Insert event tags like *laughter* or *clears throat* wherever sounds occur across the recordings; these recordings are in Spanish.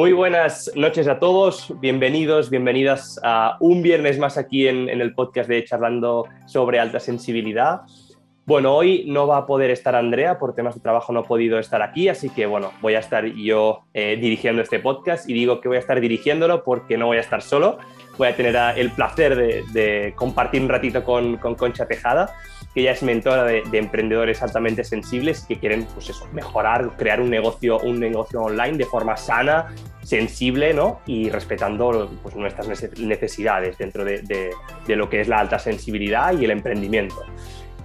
Muy buenas noches a todos, bienvenidos, bienvenidas a un viernes más aquí en, el podcast de Charlando sobre alta sensibilidad. Bueno, hoy no va a poder estar Andrea, por temas de trabajo no ha podido estar aquí, así que bueno, voy a estar yo eh, dirigiendo este podcast y digo que voy a estar dirigiéndolo porque no voy a estar solo, voy a tener el placer de, compartir un ratito con, con Concha Tejada que ella es mentora de, emprendedores altamente sensibles que quieren pues eso, mejorar, crear un negocio, un negocio online de forma sana, sensible ¿no? y respetando pues, nuestras necesidades dentro de, de lo que es la alta sensibilidad y el emprendimiento.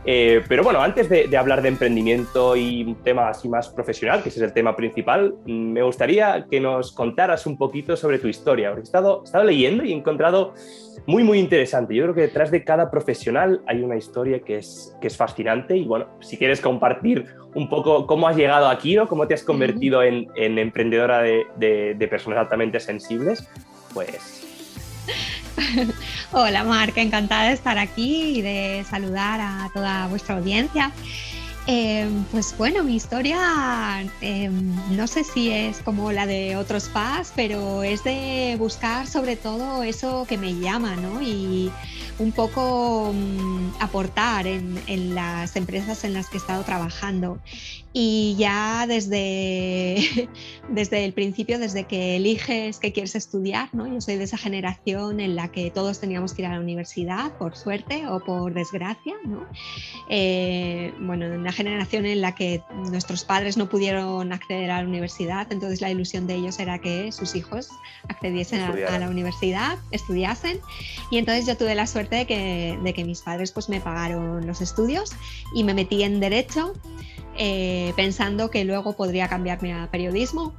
Eh, pero bueno, antes de, hablar de emprendimiento y un tema así más profesional, que ese es el tema principal, me gustaría que nos contaras un poquito sobre tu historia, porque he estado, estado leyendo y he encontrado muy, muy interesante. Yo creo que detrás de cada profesional hay una historia que es, que es fascinante y bueno, si quieres compartir un poco cómo has llegado aquí, ¿no? cómo te has convertido en, en emprendedora de, de, de personas altamente sensibles, pues *laughs* *laughs* Hola Marca, encantada de estar aquí y de saludar a toda vuestra audiencia. Em, pues bueno, mi historia em, no sé si es como la de otros PAS, pero es de buscar sobre todo eso que me llama, ¿no? Y un poco mm, aportar en, en, las empresas en las que he estado trabajando. Y ya desde, *laughs* desde el principio, desde que eliges qué quieres estudiar, ¿no? yo soy de esa generación en la que todos teníamos que ir a la universidad, por suerte o por desgracia. ¿no? Eh, bueno, una generación en la que nuestros padres no pudieron acceder a la universidad, entonces la ilusión de ellos era que sus hijos accediesen a, la universidad, estudiasen. Y entonces yo tuve la suerte de que, de que mis padres pues, me pagaron los estudios y me metí en derecho. Eh, pensando que luego podría cambiarme a periodismo.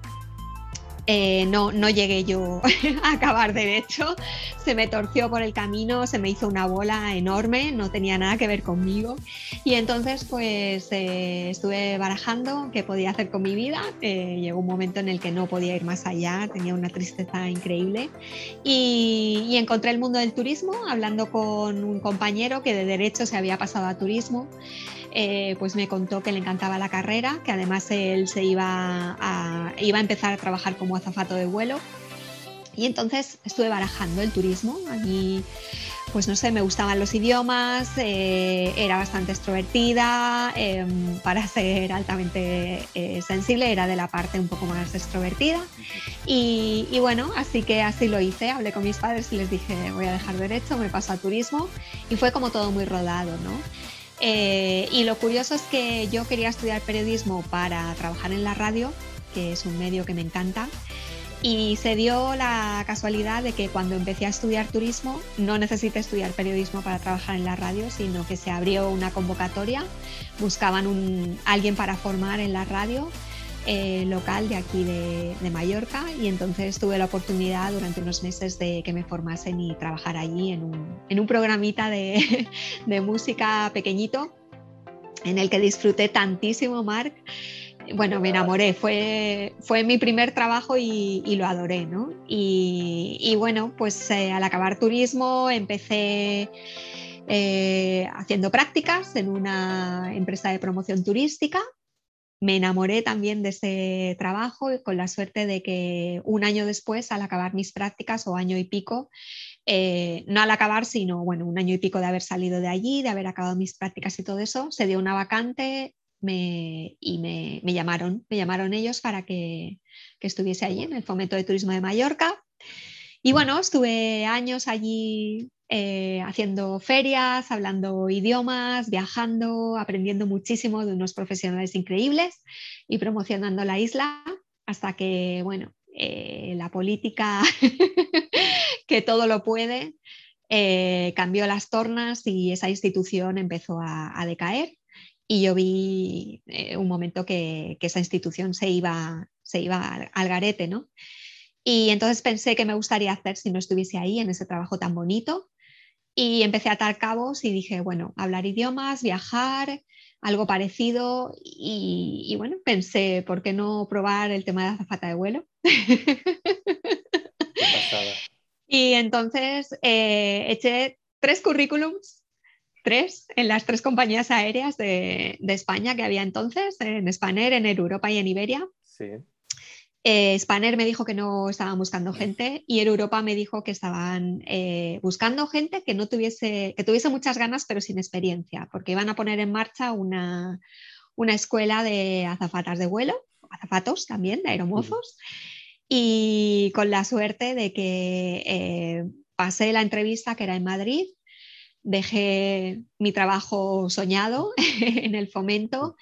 Eh, no, no llegué yo *laughs* a acabar derecho, se me torció por el camino, se me hizo una bola enorme, no tenía nada que ver conmigo. Y entonces pues eh, estuve barajando qué podía hacer con mi vida. llegó un momento en el que no podía ir más allá, tenía una tristeza increíble. Y, y encontré el mundo del turismo hablando con un compañero que de derecho se había pasado a turismo. Eh, pues me contó que le encantaba la carrera, que además él se iba a, iba a empezar a trabajar como azafato de vuelo. Y entonces estuve barajando el turismo. Allí, pues no sé, me gustaban los idiomas, eh, era bastante extrovertida, em, para ser altamente eh, sensible era de la parte un poco más extrovertida. Y, bueno, así que así lo hice, hablé con mis padres y les dije, voy a dejar derecho, me paso a turismo. Y fue como todo muy rodado, ¿no? Eh, y lo curioso es que yo quería estudiar periodismo para trabajar en la radio, que es un medio que me encanta. Y se dio la casualidad de que cuando empecé a estudiar turismo no necesité estudiar periodismo para trabajar en la radio, sino que se abrió una convocatoria, buscaban un, alguien para formar en la radio eh, local de aquí de, Mallorca y entonces tuve la oportunidad durante unos meses de que me formasen y trabajar allí en un, en un programita de, *laughs* de, música pequeñito en el que disfruté tantísimo, Marc. Bueno, me enamoré, fue, fue mi primer trabajo y, y lo adoré, ¿no? Y, y bueno, pues eh, al acabar turismo empecé eh, haciendo prácticas en una empresa de promoción turística me enamoré también de ese trabajo con la suerte de que un año después, al acabar mis prácticas o año y pico, eh, no al acabar, sino bueno, un año y pico de haber salido de allí, de haber acabado mis prácticas y todo eso, se dio una vacante y me, llamaron, me llamaron ellos para que, que estuviese allí en el Fomento de Turismo de Mallorca. Y bueno, estuve años allí eh, haciendo ferias, hablando idiomas, viajando, aprendiendo muchísimo de unos profesionales increíbles y promocionando la isla hasta que, bueno, eh, la política *laughs* que todo lo puede eh, cambió las tornas y esa institución empezó a, decaer y yo vi un momento que, esa institución se iba, se iba al, al garete, ¿no? Y entonces pensé que me gustaría hacer si no estuviese ahí en ese trabajo tan bonito y empecé a atar cabos y dije, bueno, hablar idiomas, viajar, algo parecido. Y, bueno, pensé, ¿por qué no probar el tema de azafata de vuelo? *laughs* y entonces eh, eché tres currículums, tres, en las tres compañías aéreas de, España que había entonces, en Spanair, en Europa y en Iberia. Sí. Eh, Spanner me dijo que no estaban buscando gente y en Europa me dijo que estaban eh, buscando gente que no tuviese, que tuviese muchas ganas pero sin experiencia, porque iban a poner en marcha una, una escuela de azafatas de vuelo, azafatos también, de aeromozos, y con la suerte de que eh, pasé la entrevista que era en Madrid, dejé mi trabajo soñado *laughs* en el fomento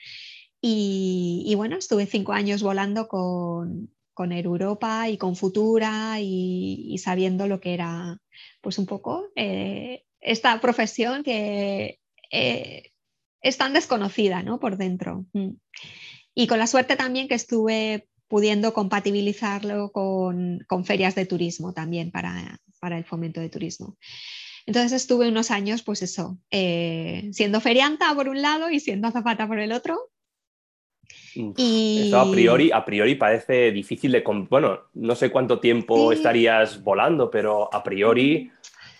y, bueno, estuve cinco años volando con, con Europa y con Futura y, sabiendo lo que era, pues un poco eh, esta profesión que eh, es tan desconocida ¿no? por dentro. Mm. Y con la suerte también que estuve pudiendo compatibilizarlo con, con ferias de turismo también para, para, el fomento de turismo. Entonces estuve unos años, pues eso, eh, siendo ferianta por un lado y siendo azafata por el otro, y... Eso a priori, a priori parece difícil de... Bueno, no sé cuánto tiempo estarías volando, pero a priori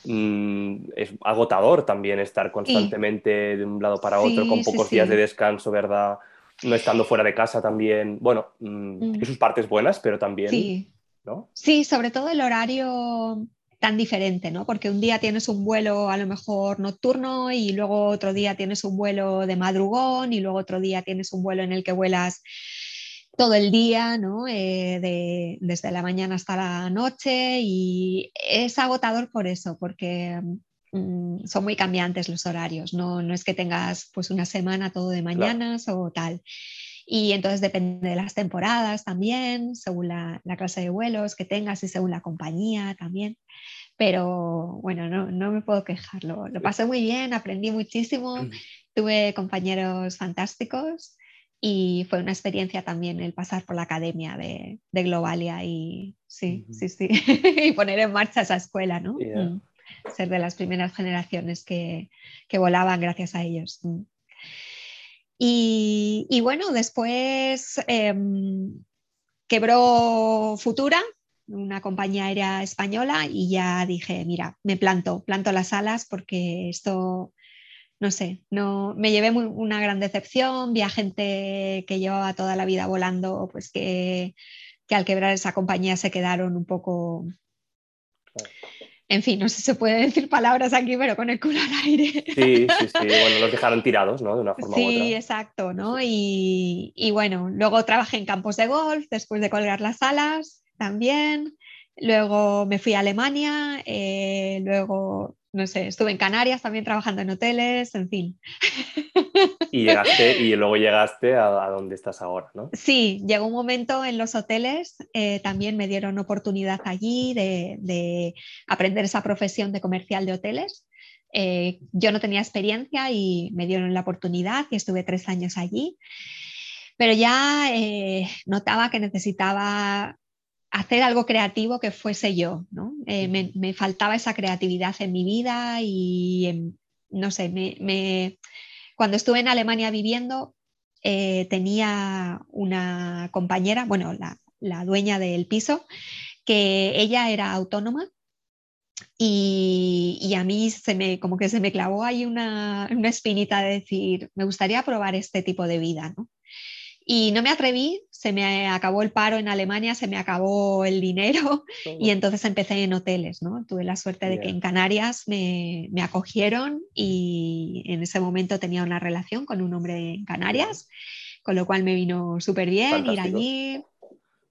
mm, es agotador también estar constantemente de un lado para otro con pocos días de descanso, ¿verdad? No estando fuera de casa también. Bueno, mm, mm. sus partes buenas, pero también... ¿no? Sí, sobre todo el horario tan diferente, ¿no? Porque un día tienes un vuelo a lo mejor nocturno y luego otro día tienes un vuelo de madrugón y luego otro día tienes un vuelo en el que vuelas todo el día, ¿no? Eh, desde la mañana hasta la noche y es agotador por eso, porque mm, son muy cambiantes los horarios, no, no, es que tengas pues una semana todo de mañanas o tal. Y entonces depende de las temporadas también, según la, la clase de vuelos que tengas y según la compañía también pero bueno, no, no me puedo quejar, lo, pasé muy bien, aprendí muchísimo, tuve compañeros fantásticos y fue una experiencia también el pasar por la academia de, de Globalia y sí, sí, sí, *laughs* y poner en marcha esa escuela, ¿no? Mm. Ser de las primeras generaciones que, que volaban gracias a ellos. Y, y, bueno, después em, quebró Futura, una compañía aérea española y ya dije, mira, me planto, planto las alas porque esto, no sé, no, me llevé una gran decepción, vi a gente que llevaba toda la vida volando, pues que, que al quebrar esa compañía se quedaron un poco... En fin, no sé si se puede decir palabras aquí, pero con el culo al aire. Sí, sí, sí. Bueno, los dejaron tirados, ¿no? De una forma sí, u otra. Sí, exacto, ¿no? Y, y, bueno, luego trabajé en campos de golf después de colgar las alas también. Luego me fui a Alemania, eh, luego, no sé, estuve en Canarias también trabajando en hoteles, en fin. Y llegaste, y luego llegaste a, donde estás ahora, ¿no? Sí, llegó un momento en los hoteles, eh, también me dieron oportunidad allí de, aprender esa profesión de comercial de hoteles. Eh, yo no tenía experiencia y me dieron la oportunidad y estuve tres años allí pero ya notaba que necesitaba hacer algo creativo que fuese yo, ¿no? Eh, me, faltaba esa creatividad en mi vida y, no sé, me, cuando estuve en Alemania viviendo, eh, tenía una compañera, bueno, la, dueña del piso, que ella era autónoma y, a mí se me, como que se me clavó ahí una, una espinita de decir, me gustaría probar este tipo de vida, ¿no? Y no me atreví, se me acabó el paro en Alemania, se me acabó el dinero *laughs* y entonces empecé en hoteles, ¿no? Tuve la suerte de que en Canarias me, me, acogieron y en ese momento tenía una relación con un hombre en Canarias, con lo cual me vino súper bien ir allí.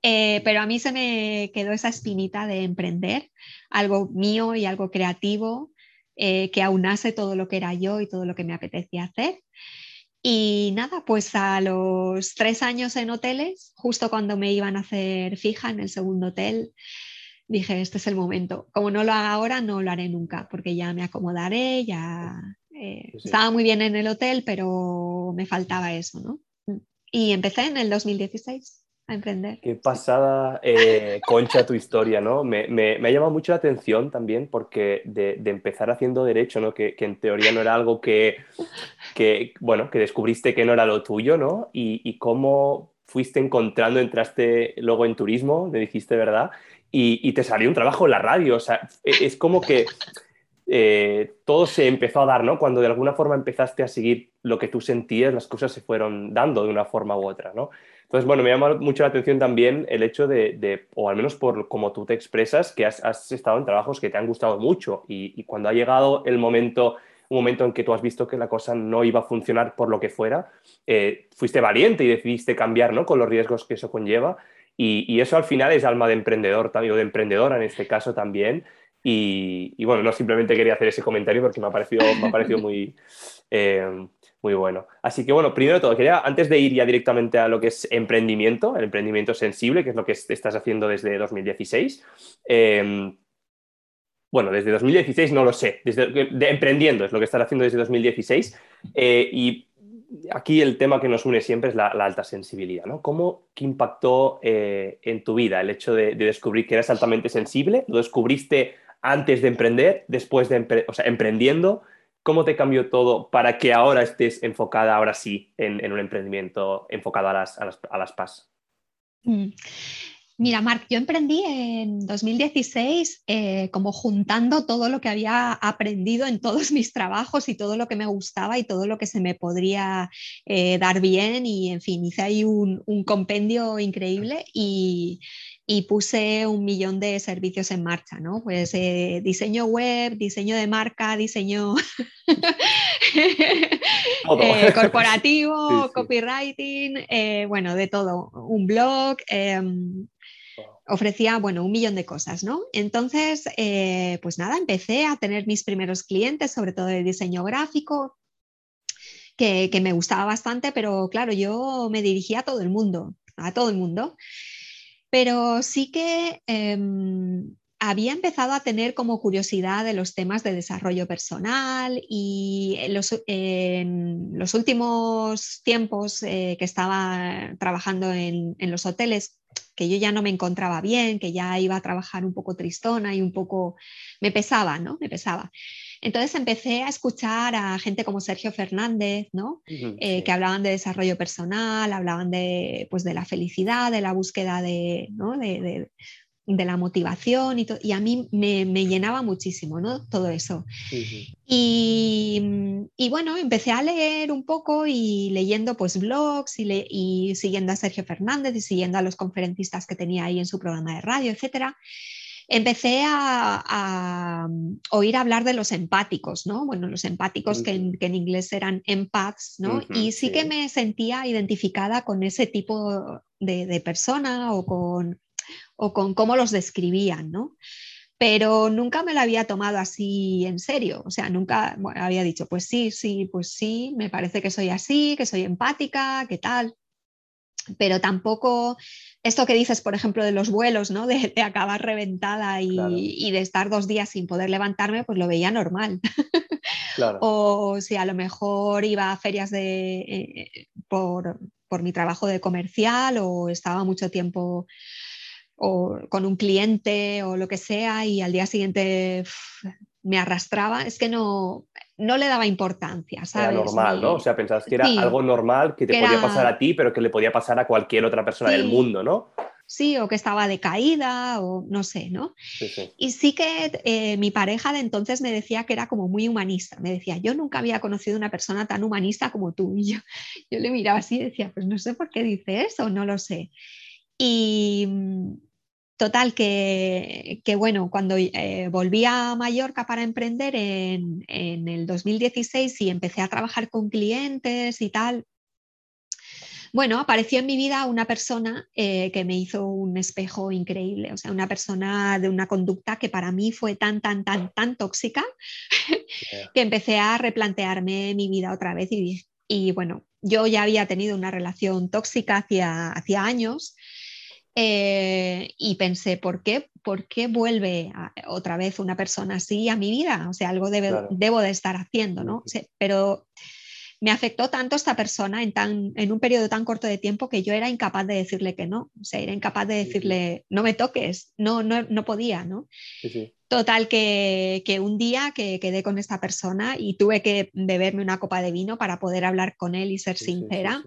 Eh, pero a mí se me quedó esa espinita de emprender algo mío y algo creativo eh, que aunase todo lo que era yo y todo lo que me apetecía hacer. Y nada, pues a los tres años en hoteles, justo cuando me iban a hacer fija en el segundo hotel, dije, este es el momento. Como no lo haga ahora, no lo haré nunca, porque ya me acomodaré, ya eh, estaba muy bien en el hotel, pero me faltaba eso, ¿no? Y empecé en el 2016 a emprender. Qué pasada, eh, Concha, tu historia, ¿no? Me, me, ha llamado mucho la atención también porque de, de empezar haciendo derecho, ¿no? Que, que, en teoría no era algo que, que, bueno, que descubriste que no era lo tuyo, ¿no? Y, y cómo fuiste encontrando, entraste luego en turismo, me dijiste, ¿verdad? Y, y, te salió un trabajo en la radio, o sea, e, es como que eh, todo se empezó a dar, ¿no? Cuando de alguna forma empezaste a seguir lo que tú sentías, las cosas se fueron dando de una forma u otra, ¿no? Entonces, bueno, me llama mucho la atención también el hecho de, o al menos por cómo tú te expresas, que has, estado en trabajos que te han gustado mucho y, cuando ha llegado el momento, un momento en que tú has visto que la cosa no iba a funcionar por lo que fuera, eh, fuiste valiente y decidiste cambiar, ¿no? Con los riesgos que eso conlleva. Y, eso al final es alma de emprendedor, o de emprendedora en este caso también. Y, bueno, no simplemente quería hacer ese comentario porque me ha parecido, me ha parecido muy, eh, muy bueno. Así que bueno, primero de todo, quería, antes de ir ya directamente a lo que es emprendimiento, el emprendimiento sensible, que es lo que estás haciendo desde 2016. Em, bueno, desde 2016 no lo sé, desde, de, emprendiendo es lo que estás haciendo desde 2016. Eh, y aquí el tema que nos une siempre es la, alta sensibilidad, ¿no? ¿Cómo qué impactó eh, en tu vida el hecho de, descubrir que eras altamente sensible? ¿Lo descubriste antes de emprender, después de, o sea, emprendiendo? ¿Cómo te cambió todo para que ahora estés enfocada, ahora sí, en, un emprendimiento enfocado a las, a las, PAS? Mm. Mira, Marc, yo emprendí en 2016 eh, como juntando todo lo que había aprendido en todos *laughs* mis trabajos y todo lo que me gustaba y todo lo que se me podría eh, dar bien y, en fin, hice ahí un compendio increíble y, y puse un millón de servicios en marcha, ¿no? Pues eh, diseño web, diseño de marca, diseño *laughs* eh, *laughs* corporativo, copywriting, eh, bueno, de todo, un blog. Em, ofrecía, bueno, un millón de cosas, ¿no? Entonces, pues nada, empecé a tener mis primeros clientes, sobre todo de diseño gráfico, que, que me gustaba bastante, pero claro, yo me dirigía a todo el mundo, a todo el mundo pero sí que em, había empezado a tener como curiosidad de los temas de desarrollo personal y en los, últimos tiempos eh, que estaba trabajando en, en, los hoteles, que yo ya no me encontraba bien, que ya iba a trabajar un poco tristona y un poco me pesaba, ¿no? Me pesaba. Entonces empecé a escuchar a gente como Sergio Fernández, ¿no? Eh, que hablaban de desarrollo personal, hablaban de, pues, de la felicidad, de la búsqueda de, de, la motivación y, y a mí me, llenaba muchísimo ¿no? todo eso. y, y, bueno, empecé a leer un poco y leyendo pues blogs y, y, siguiendo a Sergio Fernández y siguiendo a los conferencistas que tenía ahí en su programa de radio, etcétera empecé a, oír hablar de los empáticos, ¿no? Bueno, los empáticos que, en, inglés eran empaths, ¿no? y sí, que me sentía identificada con ese tipo de, persona o con, o con cómo los describían, ¿no? Pero nunca me lo había tomado así en serio, o sea, nunca había dicho, pues sí, sí, pues sí, me parece que soy así, que soy empática, que tal pero tampoco esto que dices, por ejemplo, de los vuelos, ¿no? *laughs* De, acabar reventada y, de estar dos días sin poder levantarme, pues lo veía normal. *laughs* o si a lo mejor iba a ferias de, eh, por, mi trabajo de comercial o estaba mucho tiempo o con un cliente o lo que sea y al día siguiente me arrastraba, es que no, no le daba importancia, ¿sabes? Era normal, ¿no? O sea, pensabas que era algo normal que te podía pasar a ti, pero que le podía pasar a cualquier otra persona del mundo, ¿no? Sí, o que estaba decaída, o no sé, ¿no? Y sí que eh, mi pareja de entonces me decía que era como muy humanista. Me decía, yo nunca había conocido una persona tan humanista como tú. Y yo, yo le miraba así y decía, pues no sé por qué dice eso, no lo sé. Y, Total, que, bueno, cuando eh, volví a Mallorca para emprender en, el 2016 y empecé a trabajar con clientes y tal, bueno, apareció en mi vida una persona eh, que me hizo un espejo increíble, o sea, una persona de una conducta que para mí fue tan, tan, tan, tan tóxica que empecé a replantearme mi vida otra vez y, y bueno, yo ya había tenido una relación tóxica hacia, hacia años eh, y pensé, ¿por qué, ¿por qué vuelve otra vez una persona así a mi vida? O sea, algo debo de estar haciendo, ¿no? pero me afectó tanto esta persona en, tan, en un periodo tan corto de tiempo que yo era incapaz de decirle que no. O sea, era incapaz de decirle, no me toques, no, no, no podía, ¿no? Total, que, que, un día que quedé con esta persona y tuve que beberme una copa de vino para poder hablar con él y ser sincera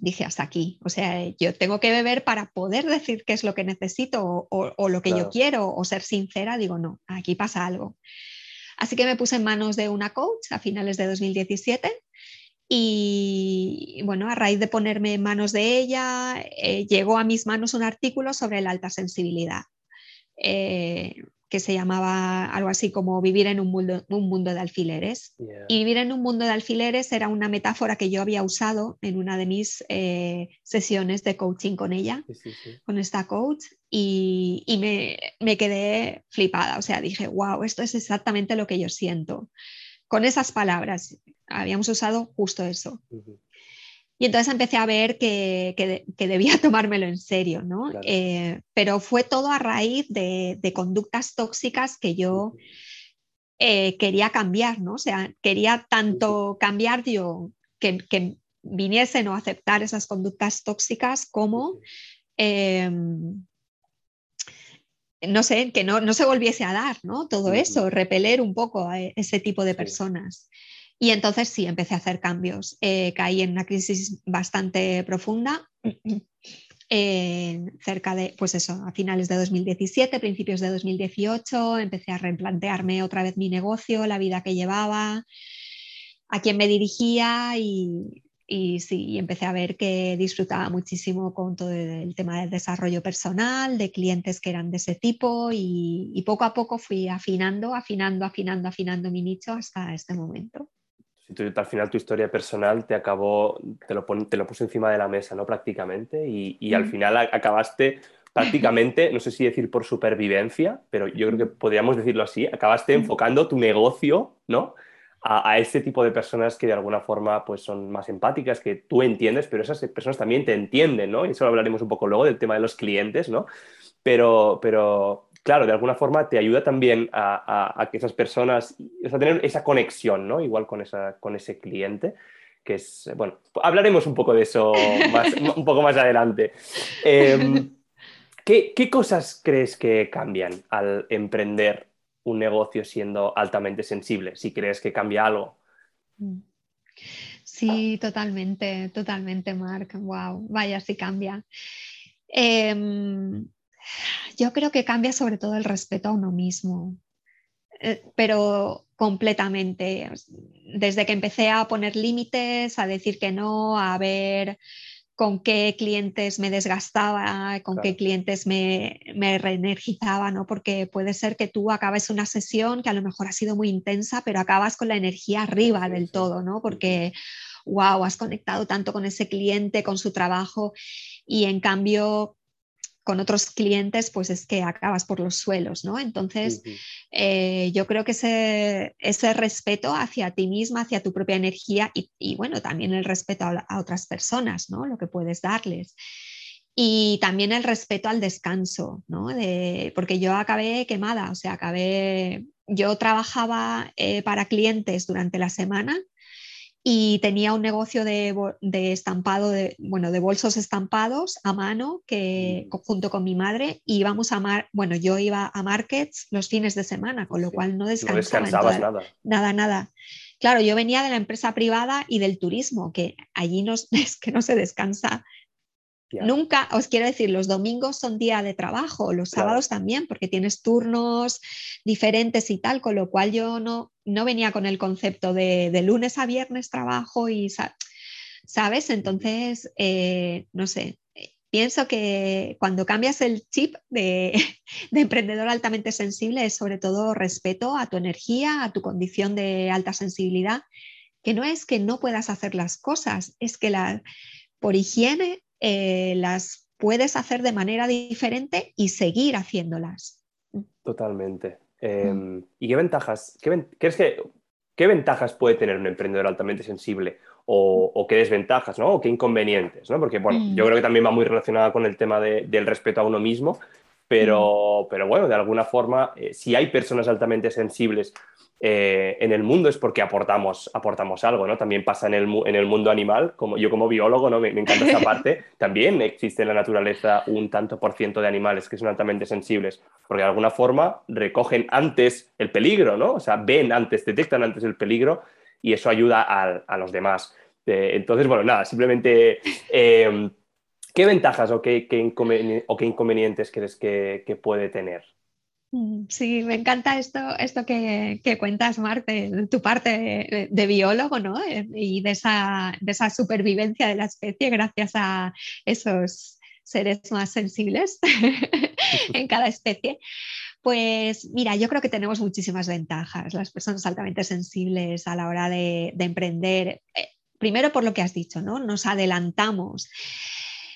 dije hasta aquí. O sea, yo tengo que beber para poder decir qué es lo que necesito o, lo que yo quiero o ser sincera. Digo, no, aquí pasa algo. Así que me puse en manos de una coach a finales de 2017 Y bueno, a raíz de ponerme en manos de ella, eh, llegó a mis manos un artículo sobre la alta sensibilidad, eh, que se llamaba algo así como vivir en un mundo, un mundo de alfileres. Y vivir en un mundo de alfileres era una metáfora que yo había usado en una de mis eh, sesiones de coaching con ella, con esta coach, y, y me, me, quedé flipada. O sea, dije, wow, esto es exactamente lo que yo siento. Con esas palabras, habíamos usado justo eso. Y entonces empecé a ver que, que, debía *laughs* tomármelo en serio, ¿no? Eh, pero fue todo a raíz de, de conductas tóxicas que yo eh, quería cambiar, ¿no? O sea, quería tanto cambiar yo que, que viniesen o aceptar esas conductas tóxicas como... Em, no sé, que no, no, se volviese a dar, ¿no? Todo eso, repeler un poco a ese tipo de personas. Y entonces sí, empecé a hacer cambios. Eh, caí en una crisis bastante profunda, *clears throat* cerca de, pues eso, a finales de 2017, principios de 2018, empecé a replantearme otra vez mi negocio, la vida que llevaba, a quién me dirigía y, y sí, empecé a ver que disfrutaba muchísimo con todo el tema del desarrollo personal, de clientes que eran de ese tipo y, y poco a poco fui afinando, afinando, afinando, afinando mi nicho hasta este momento al final tu historia personal te acabó, te lo, te lo puso encima de la mesa, ¿no? Prácticamente, y, al mm. final acabaste *laughs* prácticamente, no sé si decir por supervivencia, pero yo creo que podríamos decirlo así, acabaste enfocando tu negocio, ¿no? A, a, este tipo de personas que de alguna forma pues son más empáticas, que tú entiendes, pero esas personas también te entienden, ¿no? Y eso hablaremos un poco luego del tema de los clientes, ¿no? Pero, pero claro, de alguna forma te ayuda también a, que esas personas, a tener esa conexión, ¿no? Igual con, esa, con ese cliente, que es, bueno, hablaremos un poco de eso *laughs* un poco más adelante. Em, ¿qué, cosas crees que cambian al emprender un negocio siendo altamente sensible? Si crees que cambia algo. Sí, totalmente, totalmente, Mark. Wow, vaya, sí cambia. Em, yo creo que cambia sobre todo el respeto a uno mismo, eh, pero completamente. Desde que empecé a poner límites, a decir que no, a ver con qué clientes me desgastaba, con qué clientes me, me reenergizaba, ¿no? Porque puede ser que tú acabes una sesión que a lo mejor ha sido muy intensa, pero acabas con la energía arriba del todo, ¿no? Porque, wow, has conectado tanto con ese cliente, con su trabajo, y en cambio con otros clientes, pues es que acabas por los suelos, ¿no? Entonces, eh, yo creo que ese, ese, respeto hacia ti misma, hacia tu propia energía y, bueno, también el respeto a, otras personas, ¿no? Lo que puedes darles. Y también el respeto al descanso, ¿no? De, porque yo acabé quemada, o sea, acabé, yo trabajaba eh, para clientes durante la semana y tenía un negocio de, estampado, de, bueno, de bolsos estampados a mano que mm. junto con mi madre íbamos a, mar, bueno, yo iba a markets los fines de semana, con lo cual no descansaba. nada. Nada, nada. Claro, yo venía de la empresa privada y del turismo, que allí no, es *laughs* que no se descansa Nunca, os quiero decir, los domingos son día de trabajo, los sábados también, porque tienes turnos diferentes y tal, con lo cual yo no, no venía con el concepto de, de lunes a viernes trabajo y, ¿sabes? Entonces, eh, no sé, pienso que cuando cambias el chip de, *laughs* de, emprendedor altamente sensible es sobre todo respeto a tu energía, a tu condición de alta sensibilidad, que no es que no puedas hacer las cosas, es que la, por higiene eh, las puedes hacer de manera diferente y seguir haciéndolas. Totalmente. Em, mm. ¿Y qué ventajas, qué, crees que, qué ventajas puede tener un emprendedor altamente sensible? O, qué desventajas, ¿no? O qué inconvenientes, ¿no? Porque, bueno, yo mm. creo que también va muy relacionada con el tema del respeto a uno mismo, pero, pero bueno, de alguna forma, eh, si hay personas altamente sensibles eh, en el mundo es porque aportamos, aportamos algo, ¿no? También pasa en el, en el mundo animal, como yo como biólogo, ¿no? Me, encanta esta *laughs* parte, también existe en la naturaleza un tanto por ciento de animales que son altamente sensibles, porque de alguna forma recogen antes el peligro, ¿no? O sea, ven antes, detectan antes el peligro y eso ayuda a, los demás. Eh, entonces, bueno, nada, simplemente... Em, ¿Qué ventajas o qué, inconvenientes crees que puede tener? Mm, sí, me encanta esto, esto que, cuentas, Marte, tu parte de, biólogo, ¿no? Eh, y de esa, de esa supervivencia de la especie gracias a esos seres más sensibles *laughs* en cada especie. Pues mira, yo creo que tenemos muchísimas ventajas, las personas altamente sensibles a la hora de, emprender. Eh, primero por lo que has dicho, ¿no? Nos adelantamos.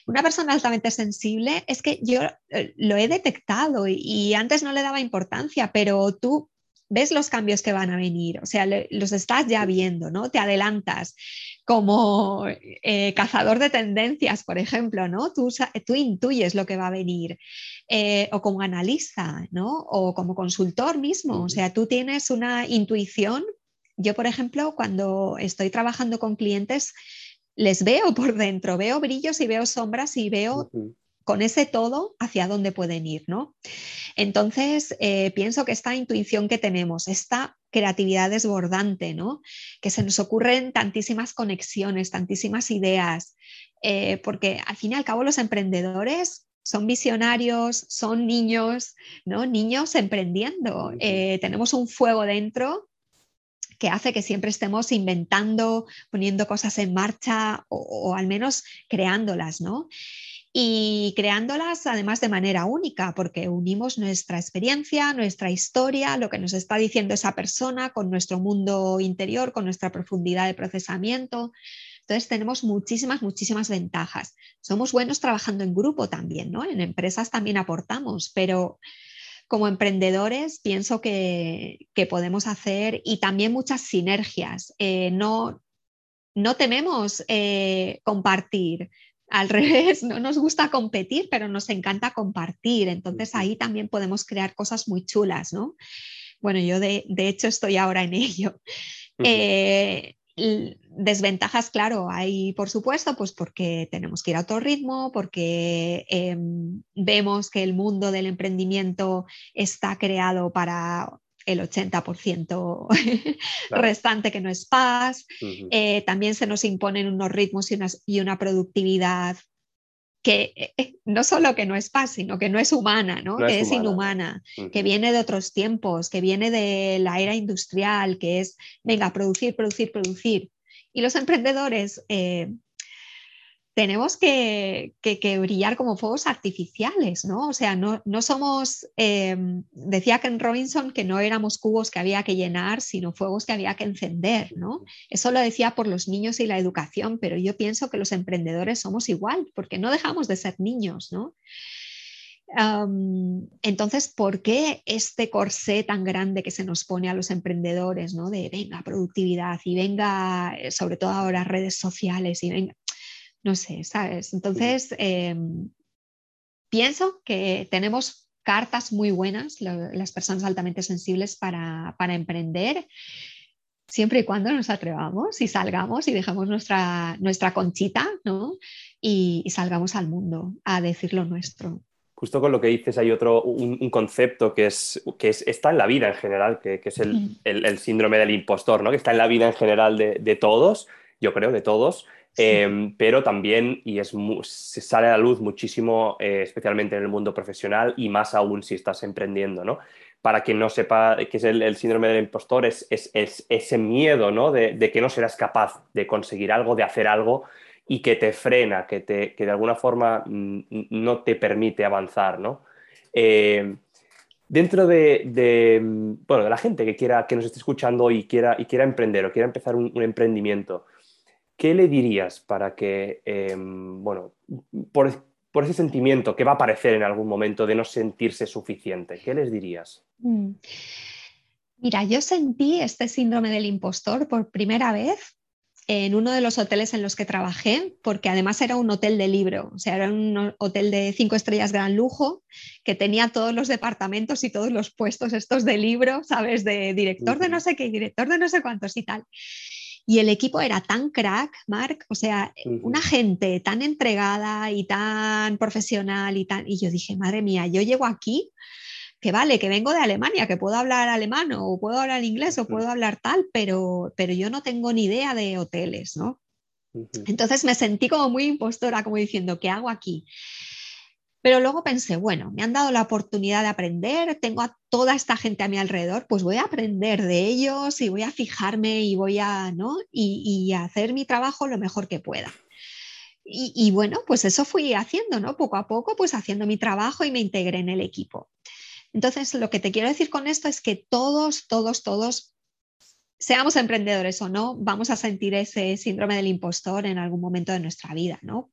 Una persona altamente sensible es que yo eh, lo he detectado y, antes no le daba importancia, pero tú ves los cambios que van a venir, o sea, los estás ya viendo, ¿no? Te adelantas como eh, cazador de tendencias, por ejemplo, ¿no? Tú, tú intuyes lo que va a venir, eh, o como analista, ¿no? O como consultor mismo, o sea, tú tienes una intuición. Yo, por ejemplo, cuando estoy trabajando con clientes, les veo por dentro, veo brillos y veo sombras y veo con ese todo hacia dónde pueden ir, ¿no? Entonces, eh, pienso que esta intuición que tenemos, esta creatividad desbordante, ¿no? Que se nos ocurren tantísimas conexiones, tantísimas ideas, eh, porque al fin y al cabo los emprendedores son visionarios, son niños, ¿no? Niños emprendiendo. Eh, tenemos un fuego dentro que hace que siempre estemos inventando, poniendo cosas en marcha o, al menos creándolas, ¿no? Y creándolas además de manera única, porque unimos nuestra experiencia, nuestra historia, lo que nos está diciendo esa persona con nuestro mundo interior, con nuestra profundidad de procesamiento. Entonces tenemos muchísimas, muchísimas ventajas. Somos buenos trabajando en grupo también, ¿no? En empresas también aportamos, pero como emprendedores pienso que, podemos hacer y también muchas sinergias. Eh, no, no tememos eh, compartir. Al *laughs* revés, no nos gusta competir, pero nos encanta compartir. Entonces ahí también podemos crear cosas muy chulas, ¿no? Bueno, yo de, hecho estoy ahora en ello. Desventajas, claro, hay por supuesto, pues porque tenemos que ir a otro ritmo, porque em, vemos que el mundo del emprendimiento está creado para el 80% *laughs* restante que no es paz. Eh, también se nos imponen unos ritmos y y una productividad que eh, eh, no solo que no es paz, sino que no es humana, ¿no? que es, inhumana, que viene de otros tiempos, que viene de la era industrial, que es, venga, producir, producir, producir. Y los emprendedores eh, tenemos que, brillar como fuegos artificiales, ¿no? O sea, no, somos, em, decía Ken Robinson que no éramos cubos que había que llenar, sino fuegos que había que encender, ¿no? Eso lo decía por los niños y la educación, pero yo pienso que los emprendedores somos igual, porque no dejamos de ser niños, ¿no? entonces, ¿por qué este corsé tan grande que se nos pone a los emprendedores, ¿no? De venga, productividad y venga, eh, sobre todo ahora, redes sociales y venga, no sé, ¿sabes? Entonces, em, pienso que tenemos cartas muy buenas, las personas altamente sensibles, para, emprender, siempre y cuando nos atrevamos y salgamos y dejamos nuestra, nuestra conchita, ¿no? Y, salgamos al mundo a decir lo nuestro. Justo con lo que dices hay otro, un, concepto que, es, que está en la vida en general, que, es el, síndrome del impostor, ¿no? Que está en la vida en general de, de todos, yo creo, de todos, Em, pero también, y es se sale a la luz muchísimo, eh, especialmente en el mundo profesional y más aún si estás emprendiendo, ¿no? Para quien no sepa qué es el, síndrome del impostor, es, ese miedo, ¿no? De, que no serás capaz de conseguir algo, de hacer algo y que te frena, que, te, que de alguna forma mm, no te permite avanzar, ¿no? Em, dentro de, bueno, de la gente que, quiera, que nos esté escuchando y quiera, y quiera emprender o quiera empezar un emprendimiento, ¿qué le dirías para que, em, bueno, por, ese sentimiento que va a aparecer en algún momento de no sentirse suficiente, ¿qué les dirías? Mm. Mira, yo sentí este síndrome del impostor por primera vez en uno de los hoteles en los que trabajé, porque además era un hotel de libro, o sea, era un hotel de cinco estrellas gran lujo, que tenía todos los departamentos y todos los puestos estos de libro, ¿sabes? De director de no sé qué, director de no sé cuántos y tal. Y el equipo era tan crack, Mark, o sea, una gente tan entregada y tan profesional y tan... Y yo dije, madre mía, yo llego aquí, que vale, que vengo de Alemania, que puedo hablar alemán o puedo hablar inglés o puedo hablar tal, pero, pero yo no tengo ni idea de hoteles, ¿no? Entonces me sentí como muy impostora, como diciendo, ¿qué hago aquí? Pero luego pensé, bueno, me han dado la oportunidad de aprender, tengo a toda esta gente a mi alrededor, pues voy a aprender de ellos y voy a fijarme y voy a, ¿no? Y, hacer mi trabajo lo mejor que pueda. Y, y, bueno, pues eso fui haciendo, ¿no? Poco a poco, pues haciendo mi trabajo y me integré en el equipo. Entonces, lo que te quiero decir con esto es que todos, todos, todos, seamos emprendedores o no, vamos a sentir ese síndrome del impostor en algún momento de nuestra vida, ¿no?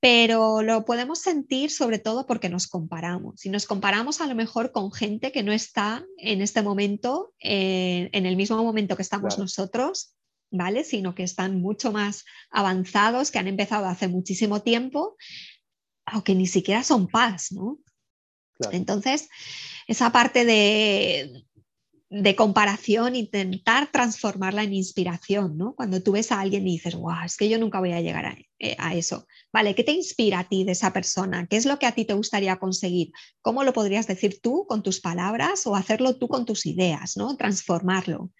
Pero lo podemos sentir sobre todo porque nos comparamos. Si nos comparamos a lo mejor con gente que no está en este momento, eh, en el mismo momento que estamos nosotros, ¿vale? Sino que están mucho más avanzados, que han empezado hace muchísimo tiempo, aunque ni siquiera son paz, ¿no? Entonces, esa parte de, de comparación, intentar transformarla en inspiración, ¿no? Cuando tú ves a alguien y dices, wow, es que yo nunca voy a llegar a, eh, eso. Vale, ¿qué te inspira a ti de esa persona? ¿Qué es lo que a ti te gustaría conseguir? ¿Cómo lo podrías decir tú con tus palabras o hacerlo tú con tus ideas, ¿no? Transformarlo.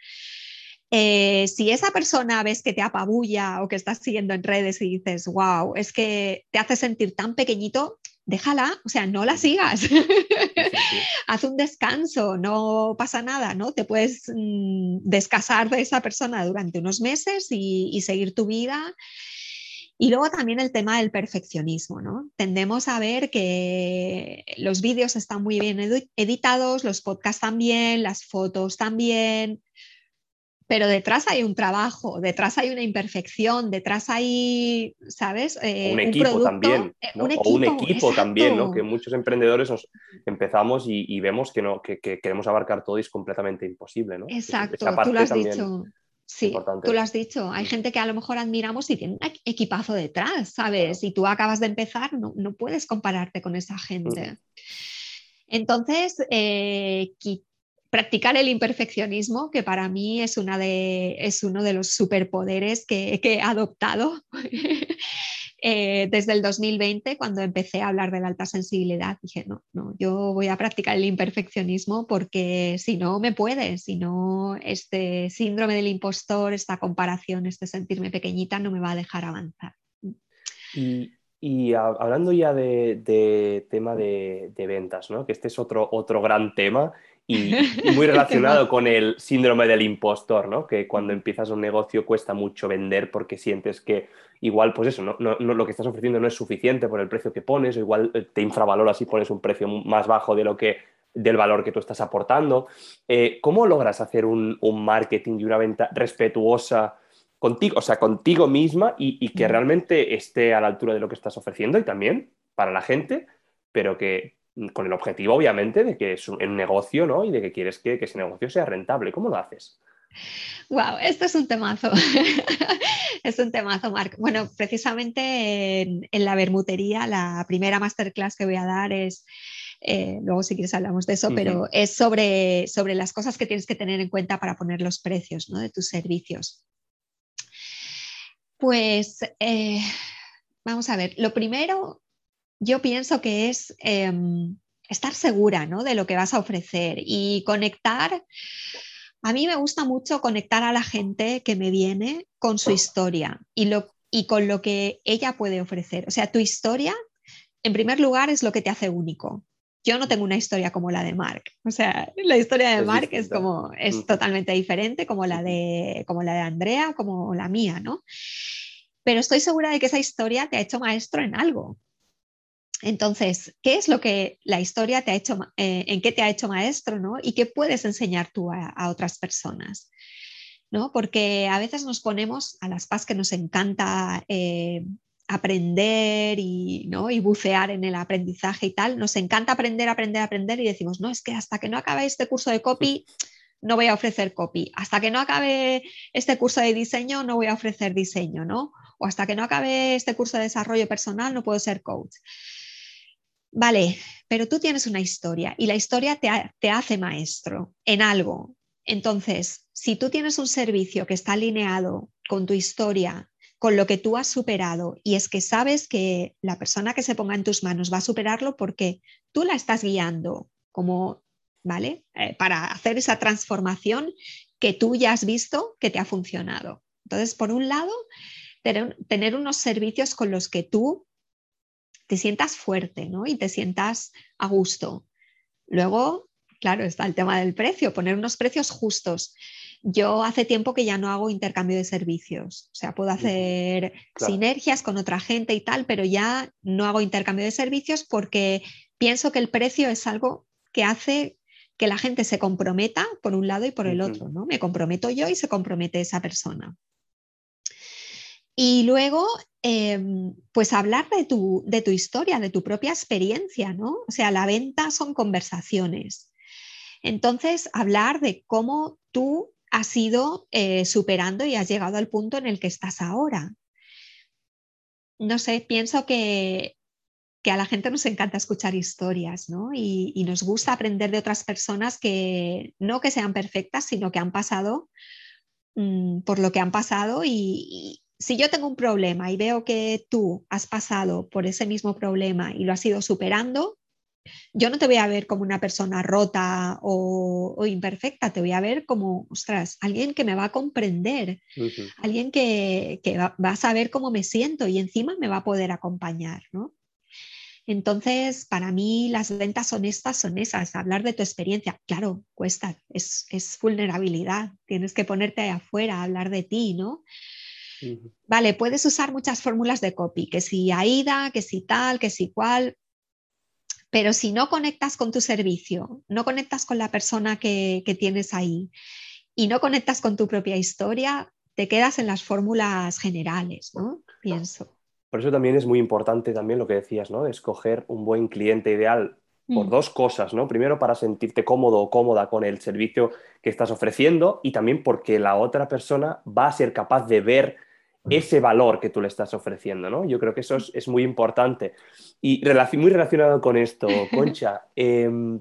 Eh, si esa persona ves que te apabulla o que estás siguiendo en redes y dices, wow, es que te hace sentir tan pequeñito, déjala, o sea, no la sigas. *laughs* Haz un descanso, no pasa nada, ¿no? Te puedes mm, descasar de esa persona durante unos meses y, seguir tu vida. Y luego también el tema del perfeccionismo, ¿no? Tendemos a ver que los vídeos están muy bien editados, los podcasts también, las fotos también, pero detrás hay un trabajo, detrás hay una imperfección, detrás hay, ¿sabes? Eh, un, equipo también, eh, un equipo, o un equipo también, ¿no? Que muchos emprendedores nos empezamos y, vemos que, no, que, queremos abarcar todo y es completamente imposible, ¿no? Exacto, tú lo has dicho. Sí, tú lo has dicho. Hay gente que a lo mejor admiramos y tiene un equipazo detrás, ¿sabes? Y tú acabas de empezar, no, no puedes compararte con esa gente. Mm. Entonces, eh, practicar el imperfeccionismo, que para mí es, una de, es uno de los superpoderes que, he adoptado *laughs* eh, desde el 2020, cuando empecé a hablar de la alta sensibilidad. Dije, no, no, yo voy a practicar el imperfeccionismo porque si no me puede, si no, este síndrome del impostor, esta comparación, este sentirme pequeñita no me va a dejar avanzar. Y, hablando ya de, tema de, de, ventas, ¿no? que este es otro, otro gran tema y, *laughs* muy relacionado con el síndrome del impostor, ¿no? Que cuando empiezas un negocio cuesta mucho vender porque sientes que igual, pues eso, no, no, lo que estás ofreciendo no es suficiente por el precio que pones, o igual eh, te infravaloras y pones un precio más bajo de lo que del valor que tú estás aportando. Eh, ¿Cómo logras hacer un, un, marketing y una venta respetuosa contigo, o sea, contigo misma y, y que realmente esté a la altura de lo que estás ofreciendo y también para la gente, pero que, con el objetivo, obviamente, de que es un, negocio, ¿no? Y de que quieres que, ese negocio sea rentable. ¿Cómo lo haces? Wow, esto es un temazo. *laughs* es un temazo, Marc. Bueno, precisamente en, la bermutería, la primera masterclass que voy a dar es, eh, luego si quieres hablamos de eso, pero es sobre, sobre las cosas que tienes que tener en cuenta para poner los precios ¿no? de tus servicios. Pues eh, vamos a ver, lo primero yo pienso que es em, estar segura de lo que vas a ofrecer y conectar. A mí me gusta mucho conectar a la gente que me viene con su historia y, lo, y con lo que ella puede ofrecer. O sea, tu historia, en primer lugar, es lo que te hace único. Yo no tengo una historia como la de Mark. O sea, la historia de Mark es como es totalmente diferente como la de como la de Andrea, como la mía, ¿no? Pero estoy segura de que esa historia te ha hecho maestro en algo. Entonces, ¿qué es lo que la historia te ha hecho, eh, en qué te ha hecho maestro, ¿no? Y qué puedes enseñar tú a, otras personas, ¿no? Porque a veces nos ponemos a las paz que nos encanta eh, aprender y, ¿no? y bucear en el aprendizaje y tal. Nos encanta aprender, aprender, aprender y decimos, no, es que hasta que no acabe este curso de copy, no voy a ofrecer copy. Hasta que no acabe este curso de diseño, no voy a ofrecer diseño, ¿no? O hasta que no acabe este curso de desarrollo personal, no puedo ser coach. Vale, pero tú tienes una historia y la historia te, hace maestro en algo. Entonces, si tú tienes un servicio que está alineado con tu historia, con lo que tú has superado, y es que sabes que la persona que se ponga en tus manos va a superarlo porque tú la estás guiando como, ¿vale? Eh, para hacer esa transformación que tú ya has visto que te ha funcionado. Entonces, por un lado, tener unos servicios con los que tú te sientas fuerte ¿no? y te sientas a gusto. Luego, claro, está el tema del precio, poner unos precios justos. Yo hace tiempo que ya no hago intercambio de servicios, o sea, puedo hacer sinergias con otra gente y tal, pero ya no hago intercambio de servicios porque pienso que el precio es algo que hace que la gente se comprometa por un lado y por el otro, ¿no? Me comprometo yo y se compromete esa persona. Y luego, em, pues hablar de tu, de tu historia, de tu propia experiencia, ¿no? O sea, la venta son conversaciones. Entonces, hablar de cómo tú has ido eh, superando y has llegado al punto en el que estás ahora. No sé, pienso que, que a la gente nos encanta escuchar historias, ¿no? Y, nos gusta aprender de otras personas que no que sean perfectas, sino que han pasado mm, por lo que han pasado y, si yo tengo un problema y veo que tú has pasado por ese mismo problema y lo has ido superando, yo no te voy a ver como una persona rota o, imperfecta, te voy a ver como, ostras, alguien que me va a comprender, alguien que, va, a saber cómo me siento y encima me va a poder acompañar, ¿no? Entonces, para mí las ventas honestas son esas, hablar de tu experiencia. Claro, cuesta, es, es vulnerabilidad, tienes que ponerte ahí afuera, hablar de ti, ¿no? Vale, puedes usar muchas fórmulas de copy, que si AIDA, que si tal, que si cual, pero si no conectas con tu servicio, no conectas con la persona que, tienes ahí y no conectas con tu propia historia, te quedas en las fórmulas generales, ¿no? Pienso. Por eso también es muy importante también lo que decías, ¿no? Escoger un buen cliente ideal por mm. dos cosas, ¿no? Primero para sentirte cómodo o cómoda con el servicio que estás ofreciendo y también porque la otra persona va a ser capaz de ver ese valor que tú le estás ofreciendo, ¿no? Yo creo que eso es, muy importante. Y muy relacionado con esto, *laughs* Concha, em,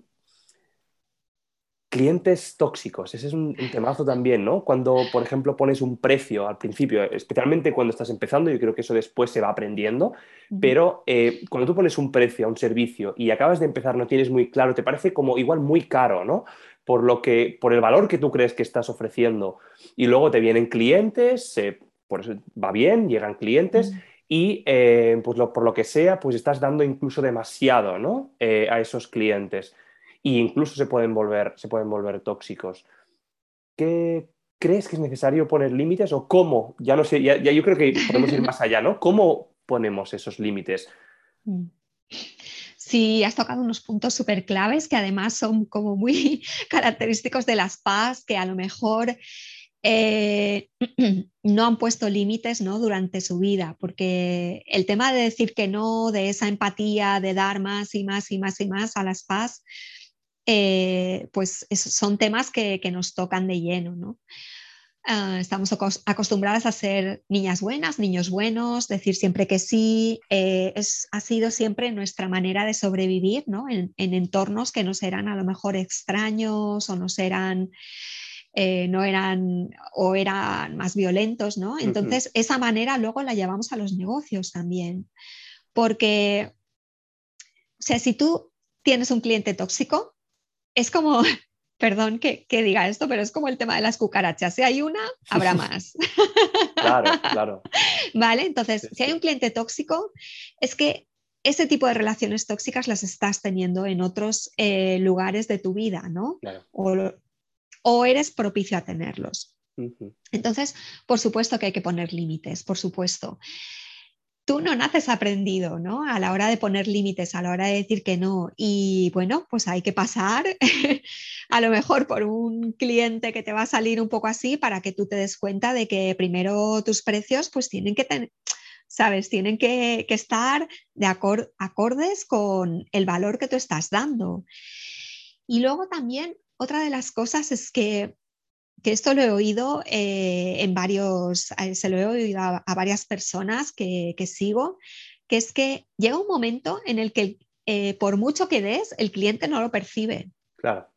clientes tóxicos, ese es un, temazo también, ¿no? Cuando, por ejemplo, pones un precio al principio, especialmente cuando estás empezando, yo creo que eso después se va aprendiendo, pero eh, cuando tú pones un precio a un servicio y acabas de empezar, no tienes muy claro, te parece como igual muy caro, ¿no? Por, lo que, por el valor que tú crees que estás ofreciendo. Y luego te vienen clientes, se por eso va bien, llegan clientes mm. y eh, pues por lo que sea, pues estás dando incluso demasiado ¿no? Eh, a esos clientes e incluso se pueden volver, se pueden volver tóxicos. ¿Qué crees que es necesario poner límites o cómo? Ya no sé, ya, yo creo que podemos ir más allá, ¿no? *laughs* ¿Cómo ponemos esos límites? Mm. Sí, has tocado unos puntos súper claves que además son como muy *laughs* característicos de las PAS, que a lo mejor eh, *clears throat* no han puesto límites ¿no? durante su vida, porque el tema de decir que no, de esa empatía, de dar más y más y más y más a las paz, eh, pues son temas que, nos tocan de lleno. ¿no? Ah, estamos acostumbradas a ser niñas buenas, niños buenos, decir siempre que sí. Eh, es, ha sido siempre nuestra manera de sobrevivir ¿no? en, en, entornos que nos eran a lo mejor extraños o nos eran eh, no eran o eran más violentos, ¿no? Entonces, esa manera luego la llevamos a los negocios también, porque, o sea, si tú tienes un cliente tóxico, es como, *laughs* perdón que, diga esto, pero es como el tema de las cucarachas, si hay una, habrá *laughs* más. claro, *laughs* claro. Vale, entonces, si hay un cliente tóxico, es que ese tipo de relaciones tóxicas las estás teniendo en otros eh, lugares de tu vida, ¿no? Claro o eres propicio a tenerlos. Entonces, por supuesto que hay que poner límites, por supuesto. Tú no naces aprendido, ¿no? A la hora de poner límites, a la hora de decir que no. Y bueno, pues hay que pasar *laughs* a lo mejor por un cliente que te va a salir un poco así para que tú te des cuenta de que primero tus precios pues tienen que tener, ¿sabes? Tienen que, estar de acordes con el valor que tú estás dando. Y luego también otra de las cosas es que, esto lo he oído eh, en varios, eh, se lo he oído a, varias personas que, sigo, que es que llega un momento en el que eh, por mucho que des, el cliente no lo percibe. Claro.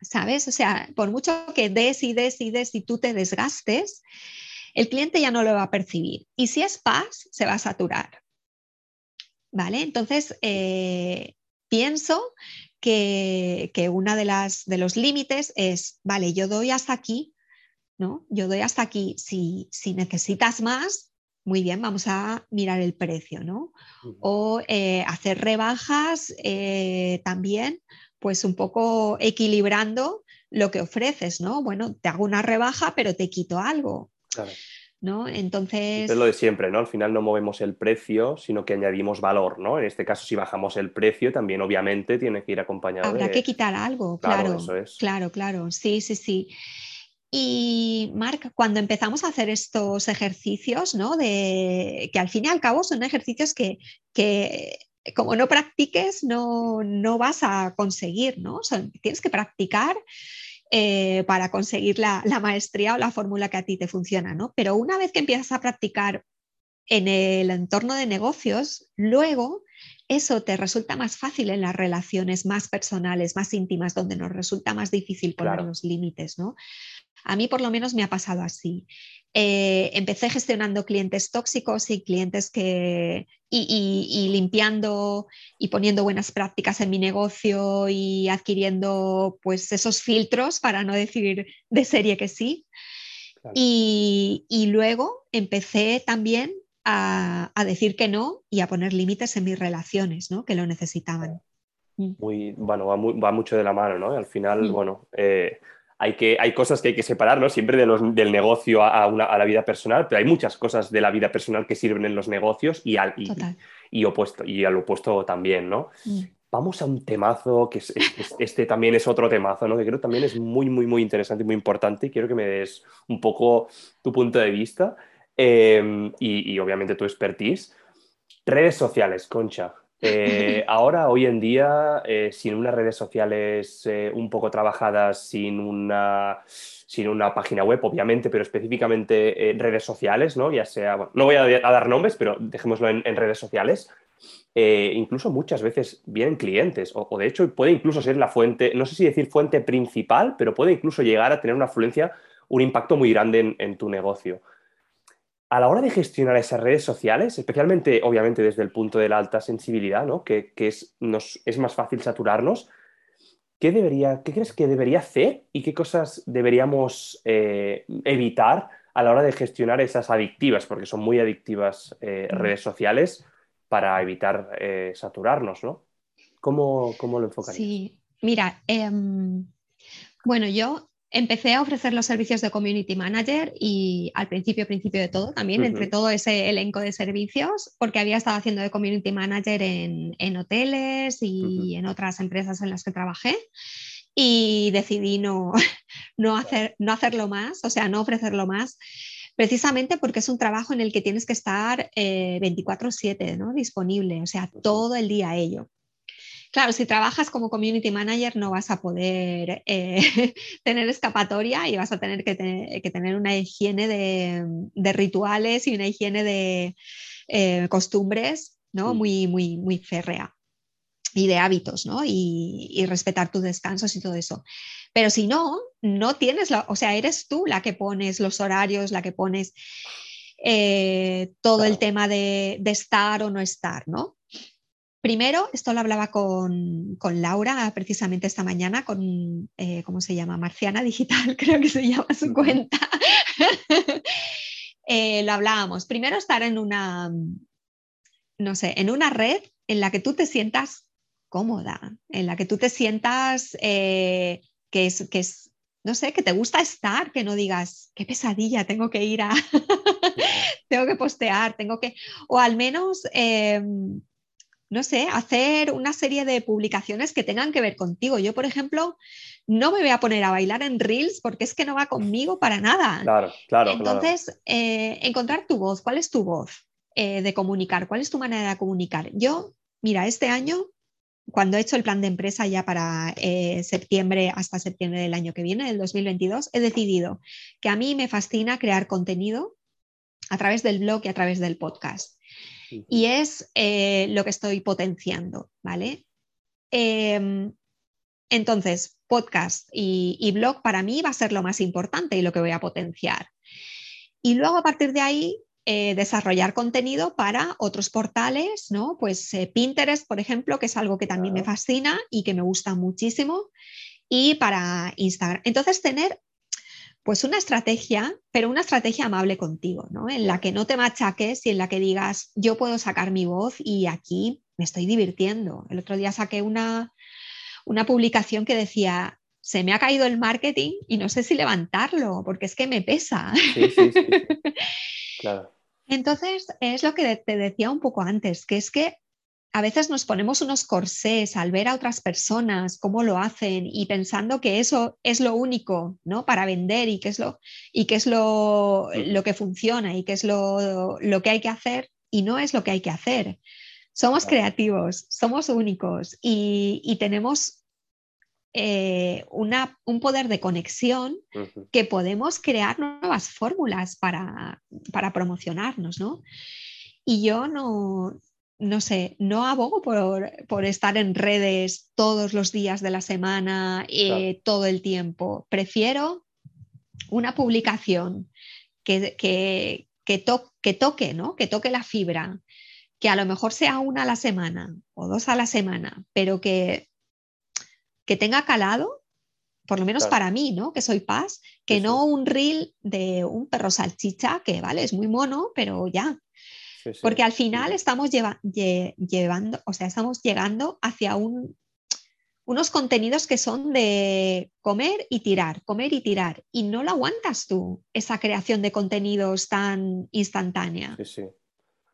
¿Sabes? O sea, por mucho que des y des y des y tú te desgastes, el cliente ya no lo va a percibir. Y si es paz, se va a saturar. ¿Vale? Entonces, pienso que, que una de las de los límites es, vale, yo doy hasta aquí, ¿no? Yo doy hasta aquí. Si, si necesitas más, muy bien, vamos a mirar el precio, ¿no? O eh, hacer rebajas eh, también, pues un poco equilibrando lo que ofreces, ¿no? Bueno, te hago una rebaja, pero te quito algo. Claro. ¿No? Entonces... Es lo de siempre, ¿no? Al final no movemos el precio, sino que añadimos valor, ¿no? En este caso, si bajamos el precio, también obviamente tiene que ir acompañado Habrá que quitar algo, claro. Claro, claro, sí, sí, sí. Y Marc, cuando empezamos a hacer estos ejercicios, ¿no? De, que al fin y al cabo son ejercicios que, como no practiques, no, no, vas a conseguir, ¿no? tienes que practicar eh, para conseguir la, maestría o la fórmula que a ti te funciona, ¿no? Pero una vez que empiezas a practicar en el entorno de negocios, luego eso te resulta más fácil en las relaciones más personales, más íntimas, donde nos resulta más difícil poner los límites, ¿no? A mí por lo menos me ha pasado así. Eh, empecé gestionando clientes tóxicos y clientes que y, limpiando y poniendo buenas prácticas en mi negocio y adquiriendo pues esos filtros para no decir de serie que sí. Y, luego empecé también a, decir que no y a poner límites en mis relaciones, ¿no? Que lo necesitaban. Muy, bueno, va, mucho de la mano, ¿no? al final, bueno, eh, hay, que, hay cosas que hay que separar, ¿no? Siempre de los, del negocio a, una, a, la vida personal, pero hay muchas cosas de la vida personal que sirven en los negocios y al, y, opuesto, y al opuesto también, ¿no? Mm. Vamos a un temazo, que es, este también es otro temazo, ¿no? Que creo también es muy, muy, muy interesante y muy importante y quiero que me des un poco tu punto de vista em, y, y obviamente tu expertise. Redes sociales, Concha. Eh, *laughs* ahora, hoy en día, eh, sin unas redes sociales eh, un poco trabajadas, sin una, sin una página web, obviamente, pero específicamente redes sociales, ¿no? Ya sea, no voy a, dar nombres, pero dejémoslo en, redes sociales. incluso muchas veces vienen clientes, o, de hecho puede incluso ser la fuente, no sé si decir fuente principal, pero puede incluso llegar a tener una afluencia, un impacto muy grande en tu negocio a la hora de gestionar esas redes sociales, especialmente obviamente desde el punto de la alta sensibilidad, ¿no? que, es, nos, es más fácil saturarnos, ¿qué, debería, ¿qué crees que debería hacer y qué cosas deberíamos eh, evitar a la hora de gestionar esas adictivas, porque son muy adictivas eh, redes sociales, para evitar eh, saturarnos? ¿no? ¿Cómo, ¿Cómo, lo enfocarías? Sí, mira, em, bueno, yo empecé a ofrecer los servicios de Community Manager y al principio, principio de todo, también entre todo ese elenco de servicios, porque había estado haciendo de Community Manager en, hoteles y en otras empresas en las que trabajé y decidí no, *laughs* no, hacer, no hacerlo más, o sea, no ofrecerlo más precisamente porque es un trabajo en el que tienes que estar 24/7 eh, ¿no? disponible, o sea, todo el día ello. Claro, si trabajas como community manager no vas a poder eh, *laughs* tener escapatoria y vas a tener que, tener una higiene de, rituales y una higiene de eh, costumbres ¿no? muy, muy, muy férrea y de hábitos, ¿no? Y, respetar tus descansos y todo eso. Pero si no, no tienes, la, o sea, eres tú la que pones los horarios, la que pones eh, todo el tema de, de, estar o no estar, ¿no? Primero, esto lo hablaba con, Laura precisamente esta mañana, con, eh, ¿cómo se llama? Marciana Digital, *laughs* creo que se llama su cuenta. *laughs* Eh, lo hablábamos. Primero, estar en una, no sé, en una red en la que tú te sientas cómoda, en la que tú te sientas eh, que, es, que es, no sé, que te gusta estar, que no digas, qué pesadilla, tengo que ir a, *laughs* tengo que postear, tengo que, o al menos em, no sé, hacer una serie de publicaciones que tengan que ver contigo. Yo, por ejemplo, no me voy a poner a bailar en Reels porque es que no va conmigo para nada. Claro, claro. Entonces, eh, encontrar tu voz. ¿Cuál es tu voz eh, de comunicar? ¿Cuál es tu manera de comunicar? Yo, mira, este año, cuando he hecho el plan de empresa ya para eh, septiembre hasta septiembre del año que viene, del 2022, he decidido que a mí me fascina crear contenido a través del blog y a través del podcast y es eh, lo que estoy potenciando, ¿vale? Em, entonces, podcast y, blog para mí va a ser lo más importante y lo que voy a potenciar. Y luego a partir de ahí, eh, desarrollar contenido para otros portales, ¿no? Pues eh, Pinterest, por ejemplo, que es algo que también me fascina y que me gusta muchísimo, y para Instagram. Entonces, tener pues una estrategia, pero una estrategia amable contigo, ¿no? En la que no te machaques y en la que digas, yo puedo sacar mi voz y aquí me estoy divirtiendo. El otro día saqué una, una publicación que decía, se me ha caído el marketing y no sé si levantarlo, porque es que me pesa. Sí, sí, sí. *laughs* claro. Entonces, es lo que te decía un poco antes, que es que a veces nos ponemos unos corsés al ver a otras personas cómo lo hacen y pensando que eso es lo único, ¿no? Para vender y que es lo, y que, es lo, lo que funciona y que es lo, lo, que hay que hacer y no es lo que hay que hacer. Somos creativos, somos únicos y, y tenemos eh, una, un poder de conexión que podemos crear nuevas fórmulas para, para promocionarnos, ¿no? Y yo no, no sé, no abogo por, estar en redes todos los días de la semana, eh, todo el tiempo. Prefiero una publicación que, que, que, toque, ¿no? Que toque la fibra, que a lo mejor sea una a la semana o dos a la semana, pero que, que tenga calado, por lo menos para mí, ¿no? Que soy paz, que no un reel de un perro salchicha, que vale, es muy mono, pero ya, porque al final estamos llevando, o sea, estamos llegando hacia unos contenidos que son de comer y tirar, comer y tirar. Y no lo aguantas tú, esa creación de contenidos tan instantánea. Sí, sí.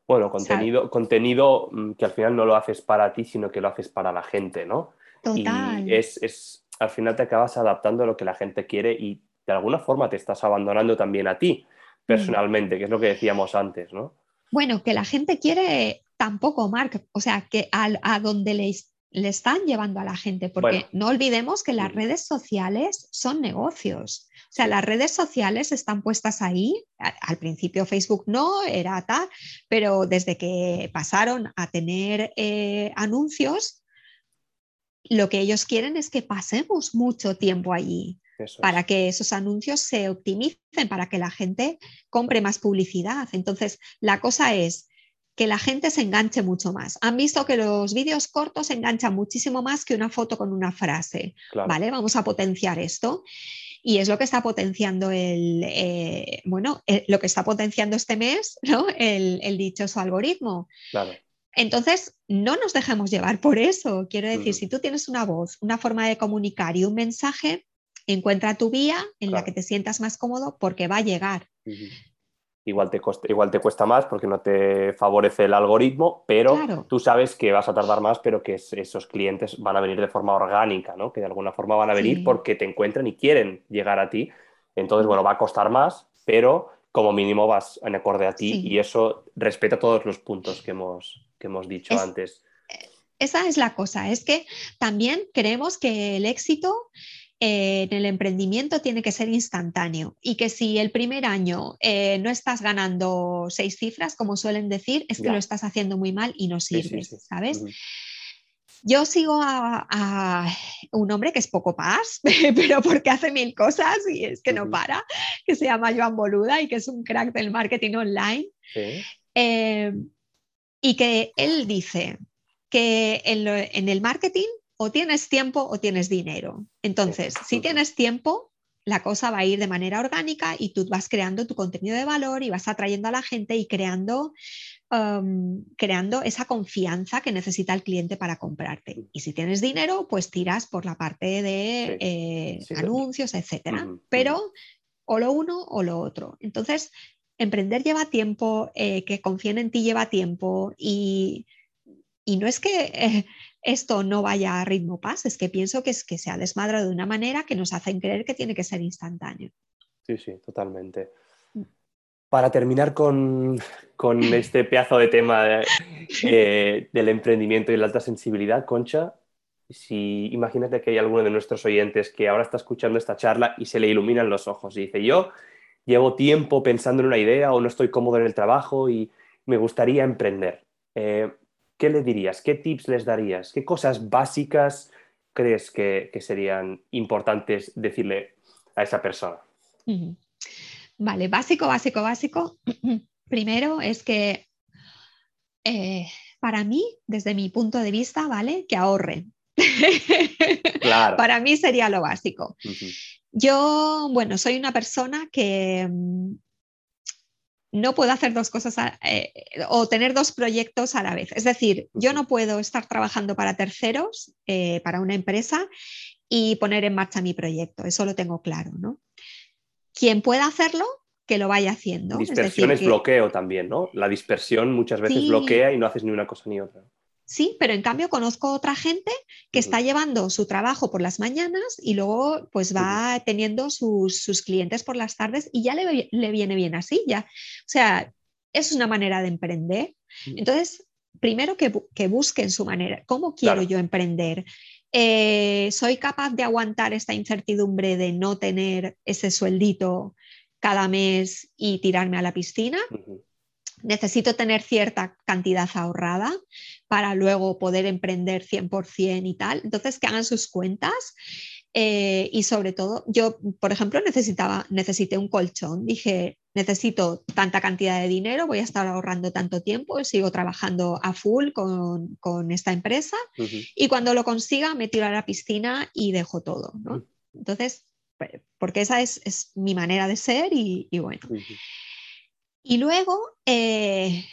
Bueno, contenido, contenido mm, que al final no lo haces para ti, sino que lo haces para la gente, ¿no? Total. Y es, es, al final te acabas adaptando a lo que la gente quiere y de alguna forma te estás abandonando también a ti mm. personalmente, que es lo que decíamos antes, ¿no? Bueno, que la gente quiere tampoco, Mark, o sea, que a, donde le, le, están llevando a la gente, porque no olvidemos que las redes sociales son negocios. O sea, las redes sociales están puestas ahí. Al principio Facebook no, era tal, pero desde que pasaron a tener eh, anuncios, lo que ellos quieren es que pasemos mucho tiempo allí para que esos anuncios se optimicen, para que la gente compre más publicidad. Entonces, la cosa es que la gente se enganche mucho más. Han visto que los vídeos cortos enganchan muchísimo más que una foto con una frase. ¿Vale? Vamos a potenciar esto. Y es lo que está potenciando el, eh, bueno, eh, lo que está potenciando este mes, ¿no? El, el dichoso algoritmo. Entonces, no nos dejemos llevar por eso. Quiero decir, si tú tienes una voz, una forma de comunicar y un mensaje, Encuentra tu vía en la que te sientas más cómodo porque va a llegar. Igual te, igual te cuesta más porque no te favorece el algoritmo, pero tú sabes que vas a tardar más, pero que esos clientes van a venir de forma orgánica, ¿no? que de alguna forma van a venir porque te encuentran y quieren llegar a ti. Entonces, bueno, va a costar más, pero como mínimo vas en acorde a ti y eso respeta todos los puntos que hemos, que hemos dicho antes. Esa es la cosa, es que también creemos que el éxito en el emprendimiento tiene que ser instantáneo y que si el primer año eh, no estás ganando seis cifras, como suelen decir, es que lo estás haciendo muy mal y no sirves, ¿sabes? Yo sigo a, un hombre que es poco paz, *laughs* pero porque hace mil cosas y es que no para, que se llama Joan Boluda y que es un crack del marketing online. Eh, y que él dice que en el marketing o tienes tiempo o tienes dinero. Entonces, si tienes tiempo, la cosa va a ir de manera orgánica y tú vas creando tu contenido de valor y vas atrayendo a la gente y creando, um, creando esa confianza que necesita el cliente para comprarte. Y si tienes dinero, pues tiras por la parte de eh, anuncios, etcétera. Pero o lo uno o lo otro. Entonces, emprender lleva tiempo, eh, que confíen en ti lleva tiempo y, no es que eh, esto no vaya a ritmo paz, es que pienso que, es que se ha desmadrado de una manera que nos hacen creer que tiene que ser instantáneo. Sí, sí, totalmente. Mm. Para terminar con, *laughs* este pedazo de tema eh, del emprendimiento y la alta sensibilidad, Concha, si imagínate que hay alguno de nuestros oyentes que ahora está escuchando esta charla y se le iluminan los ojos y dice, yo llevo tiempo pensando en una idea o no estoy cómodo en el trabajo y me gustaría emprender. Eh, ¿qué le dirías? ¿Qué tips les darías? ¿Qué cosas básicas crees que, serían importantes decirle a esa persona? Vale, básico, básico, básico. *clears throat* Primero es que eh, para mí, desde mi punto de vista, ¿vale? Que ahorre. Claro. *laughs* Para mí sería lo básico. Yo, bueno, soy una persona que mm, no puedo hacer dos cosas eh, o tener dos proyectos a la vez. Es decir, yo no puedo estar trabajando para terceros, eh, para una empresa y poner en marcha mi proyecto. Eso lo tengo claro, ¿no? Quien pueda hacerlo, que lo vaya haciendo. Dispersión es, bloqueo también, ¿no? La dispersión muchas veces bloquea y no haces ni una cosa ni otra. Sí, pero en cambio conozco otra gente que está llevando su trabajo por las mañanas y luego pues va teniendo sus, clientes por las tardes y ya le, viene bien así, ya. O sea, es una manera de emprender. Entonces, primero que, busquen su manera. ¿Cómo quiero yo emprender? Eh, ¿Soy capaz de aguantar esta incertidumbre de no tener ese sueldito cada mes y tirarme a la piscina? Necesito tener cierta cantidad ahorrada para luego poder emprender 100% y tal. Entonces, que hagan sus cuentas. Eh, y sobre todo, yo, por ejemplo, necesitaba, necesité un colchón. Dije, necesito tanta cantidad de dinero, voy a estar ahorrando tanto tiempo, sigo trabajando a full con, esta empresa y cuando lo consiga me tiro a la piscina y dejo todo. Entonces, porque esa es, mi manera de ser y, bueno. Y luego, eh,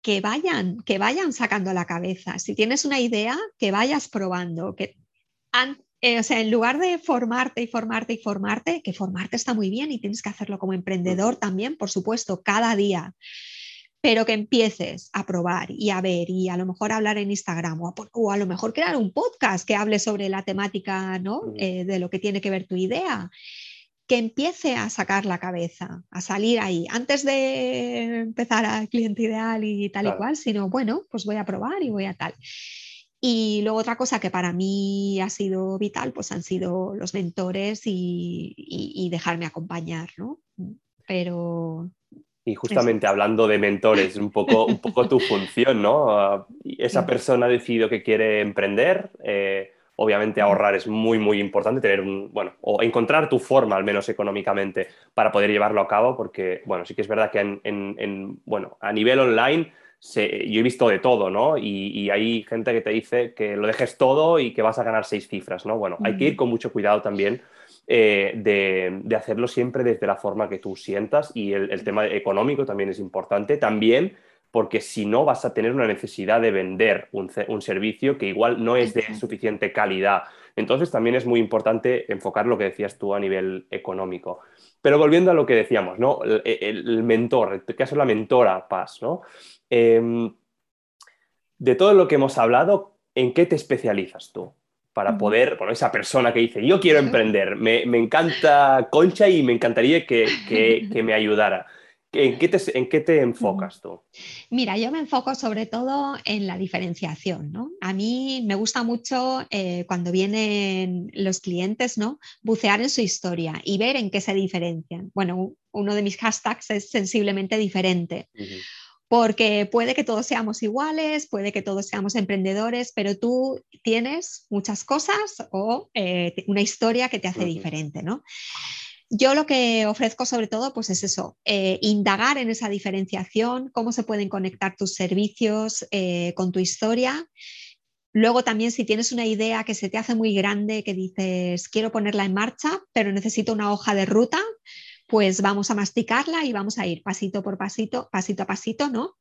que, vayan, que vayan sacando la cabeza. Si tienes una idea, que vayas probando. Que, eh, o sea, en lugar de formarte y formarte y formarte, que formarte está muy bien y tienes que hacerlo como emprendedor también, por supuesto, cada día pero que empieces a probar y a ver y a lo mejor hablar en Instagram o a, lo mejor crear un podcast que hable sobre la temática ¿no? Eh, de lo que tiene que ver tu idea que empiece a sacar la cabeza, a salir ahí, antes de empezar al cliente ideal y tal y cual, sino bueno, pues voy a probar y voy a tal. Y luego otra cosa que para mí ha sido vital, pues han sido los mentores y, dejarme acompañar, ¿no? Pero... Y justamente hablando de mentores, un poco, un poco tu *laughs* función, ¿no? Ah, esa persona ha decidido que quiere emprender, eh, Obviamente ahorrar es muy, muy importante, tener un, bueno, o encontrar tu forma, al menos económicamente, para poder llevarlo a cabo, porque, bueno, sí que es verdad que en, bueno, a nivel online yo he visto de todo, ¿no? Y, hay gente que te dice que lo dejes todo y que vas a ganar seis cifras, ¿no? Bueno, hay que ir con mucho cuidado también eh, de, hacerlo siempre desde la forma que tú sientas y el, el tema económico también es importante. También porque si no vas a tener una necesidad de vender un, servicio que igual no es de suficiente calidad. Entonces también es muy importante enfocar lo que decías tú a nivel económico. Pero volviendo a lo que decíamos, ¿no? El, mentor, el caso la mentora Paz, ¿no? Em, de todo lo que hemos hablado, ¿en qué te especializas tú? Para poder, bueno, esa persona que dice, yo quiero *laughs* emprender, me, encanta Concha y me encantaría que, que me ayudara. ¿En qué, te, enfocas tú? Mira, yo me enfoco sobre todo en la diferenciación. ¿no? A mí me gusta mucho eh, cuando vienen los clientes, ¿no? bucear en su historia y ver en qué se diferencian. Bueno, uno de mis hashtags es sensiblemente diferente. Porque puede que todos seamos iguales, puede que todos seamos emprendedores, pero tú tienes muchas cosas o eh, una historia que te hace diferente, ¿no? Yo lo que ofrezco sobre todo pues es eso, eh, indagar en esa diferenciación, cómo se pueden conectar tus servicios eh, con tu historia. Luego también si tienes una idea que se te hace muy grande, que dices, quiero ponerla en marcha, pero necesito una hoja de ruta, pues vamos a masticarla y vamos a ir pasito por pasito, pasito a pasito, ¿no?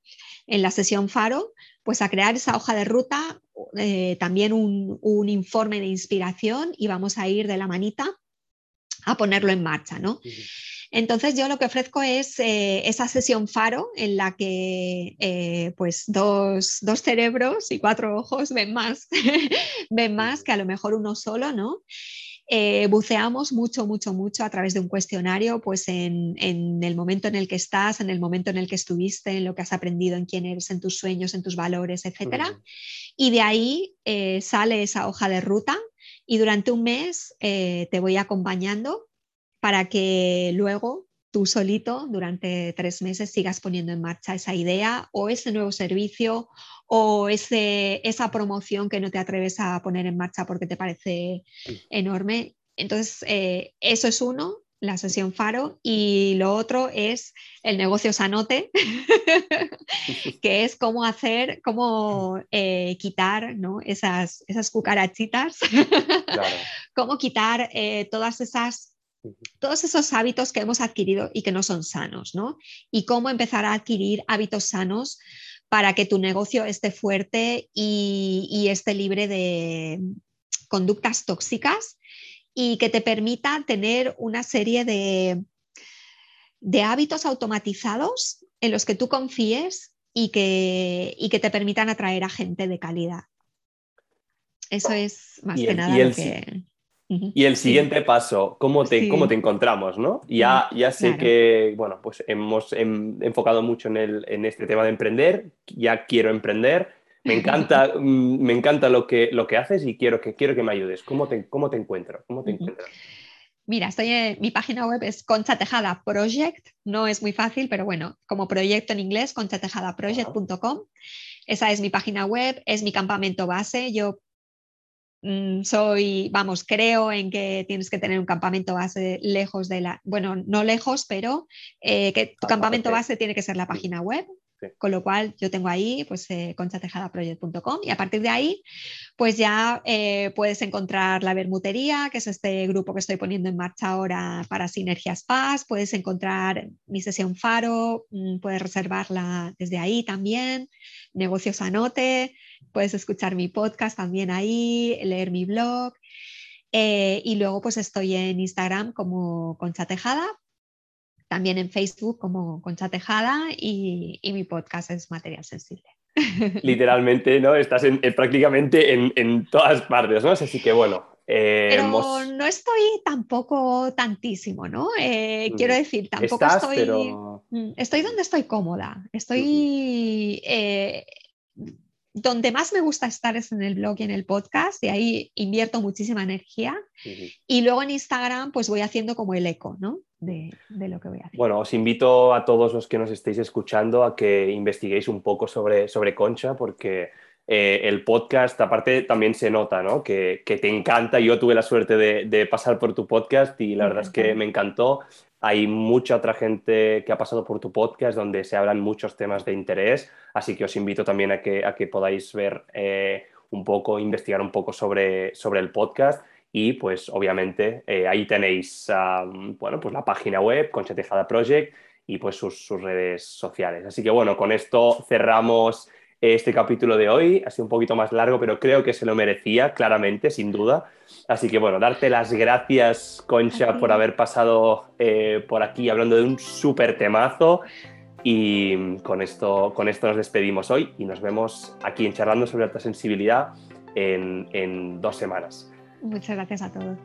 En la sesión Faro, pues a crear esa hoja de ruta, eh, también un, un informe de inspiración y vamos a ir de la manita a ponerlo en marcha, ¿no? Entonces yo lo que ofrezco es eh, esa sesión faro en la que eh, pues dos, cerebros y cuatro ojos ven más, *laughs* ven más que a lo mejor uno solo, ¿no? Eh, buceamos mucho, mucho, mucho a través de un cuestionario, pues en, el momento en el que estás, en el momento en el que estuviste, en lo que has aprendido, en quién eres, en tus sueños, en tus valores, etc. Y de ahí sale esa hoja de ruta y durante un mes eh, te voy acompañando para que luego tú solito durante tres meses sigas poniendo en marcha esa idea o ese nuevo servicio o ese, esa promoción que no te atreves a poner en marcha porque te parece enorme. Entonces, eh, eso es uno. La sesión Faro, y lo otro es el negocio Sanote, *laughs* que es cómo hacer, cómo eh, quitar ¿no? esas, esas cucarachitas, *laughs* cómo quitar eh, todas esas todos esos hábitos que hemos adquirido y que no son sanos, ¿no? Y cómo empezar a adquirir hábitos sanos para que tu negocio esté fuerte y, y esté libre de conductas tóxicas y que te permita tener una serie de, de hábitos automatizados en los que tú confíes y que, y que te permitan atraer a gente de calidad. Eso es más que nada lo que... Y el siguiente paso, ¿cómo te, ¿cómo te encontramos? ¿no? Ya, ya sé que, bueno, pues hemos enfocado mucho en, el, en este tema de emprender, ya quiero emprender, me encanta, mm, me encanta lo, que, lo que haces y quiero que, quiero que me ayudes. ¿Cómo te, cómo te encuentro? ¿Cómo te Mira, estoy en, mi página web es Concha Tejada Project, no es muy fácil, pero bueno, como proyecto en inglés, conchatejadaproject.com. Esa es mi página web, es mi campamento base. Yo mm, soy, vamos, creo en que tienes que tener un campamento base lejos de la, bueno, no lejos, pero eh, que tu campamento base tiene que ser la página web. Con lo cual yo tengo ahí pues eh, conchatejadaproject.com y a partir de ahí pues ya eh, puedes encontrar la Bermutería, que es este grupo que estoy poniendo en marcha ahora para Sinergias Paz, puedes encontrar mi sesión Faro, mm, puedes reservarla desde ahí también, Negocios Anote, puedes escuchar mi podcast también ahí, leer mi blog. Eh, y luego pues estoy en Instagram como Concha Tejada también en Facebook como Concha Tejada y, mi podcast es Material Sensible. *laughs* Literalmente, ¿no? Estás prácticamente en, todas partes, ¿no? Así que bueno. Eh, pero no estoy tampoco tantísimo, ¿no? Eh, mm. quiero decir, tampoco estoy. Mm, estoy donde estoy cómoda. Estoy. Eh, donde más me gusta estar es en el blog y en el podcast, y ahí invierto muchísima energía. Y luego en Instagram, pues voy haciendo como el eco, ¿no? de, lo que voy a hacer. Bueno, os invito a todos los que nos estéis escuchando a que investiguéis un poco sobre, sobre Concha, porque eh, el podcast, aparte, también se nota, ¿no? Que, te encanta. Yo tuve la suerte de, pasar por tu podcast y la verdad es que me encantó. Hay mucha otra gente que ha pasado por tu podcast donde se hablan muchos temas de interés, así que os invito también a que, a que podáis ver eh, un poco, investigar un poco sobre, sobre el podcast y pues obviamente eh, ahí tenéis bueno, pues la página web, Concha Tejada Project y pues sus, redes sociales. Así que bueno, con esto cerramos este capítulo de hoy. Ha sido un poquito más largo, pero creo que se lo merecía, claramente, sin duda. Así que bueno, darte las gracias, Concha, por haber pasado eh, por aquí hablando de un súper temazo. Y con esto, con esto nos despedimos hoy y nos vemos aquí en Charlando sobre Alta Sensibilidad en, en dos semanas. Muchas gracias a todos.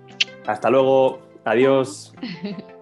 Hasta luego. Adiós. *laughs*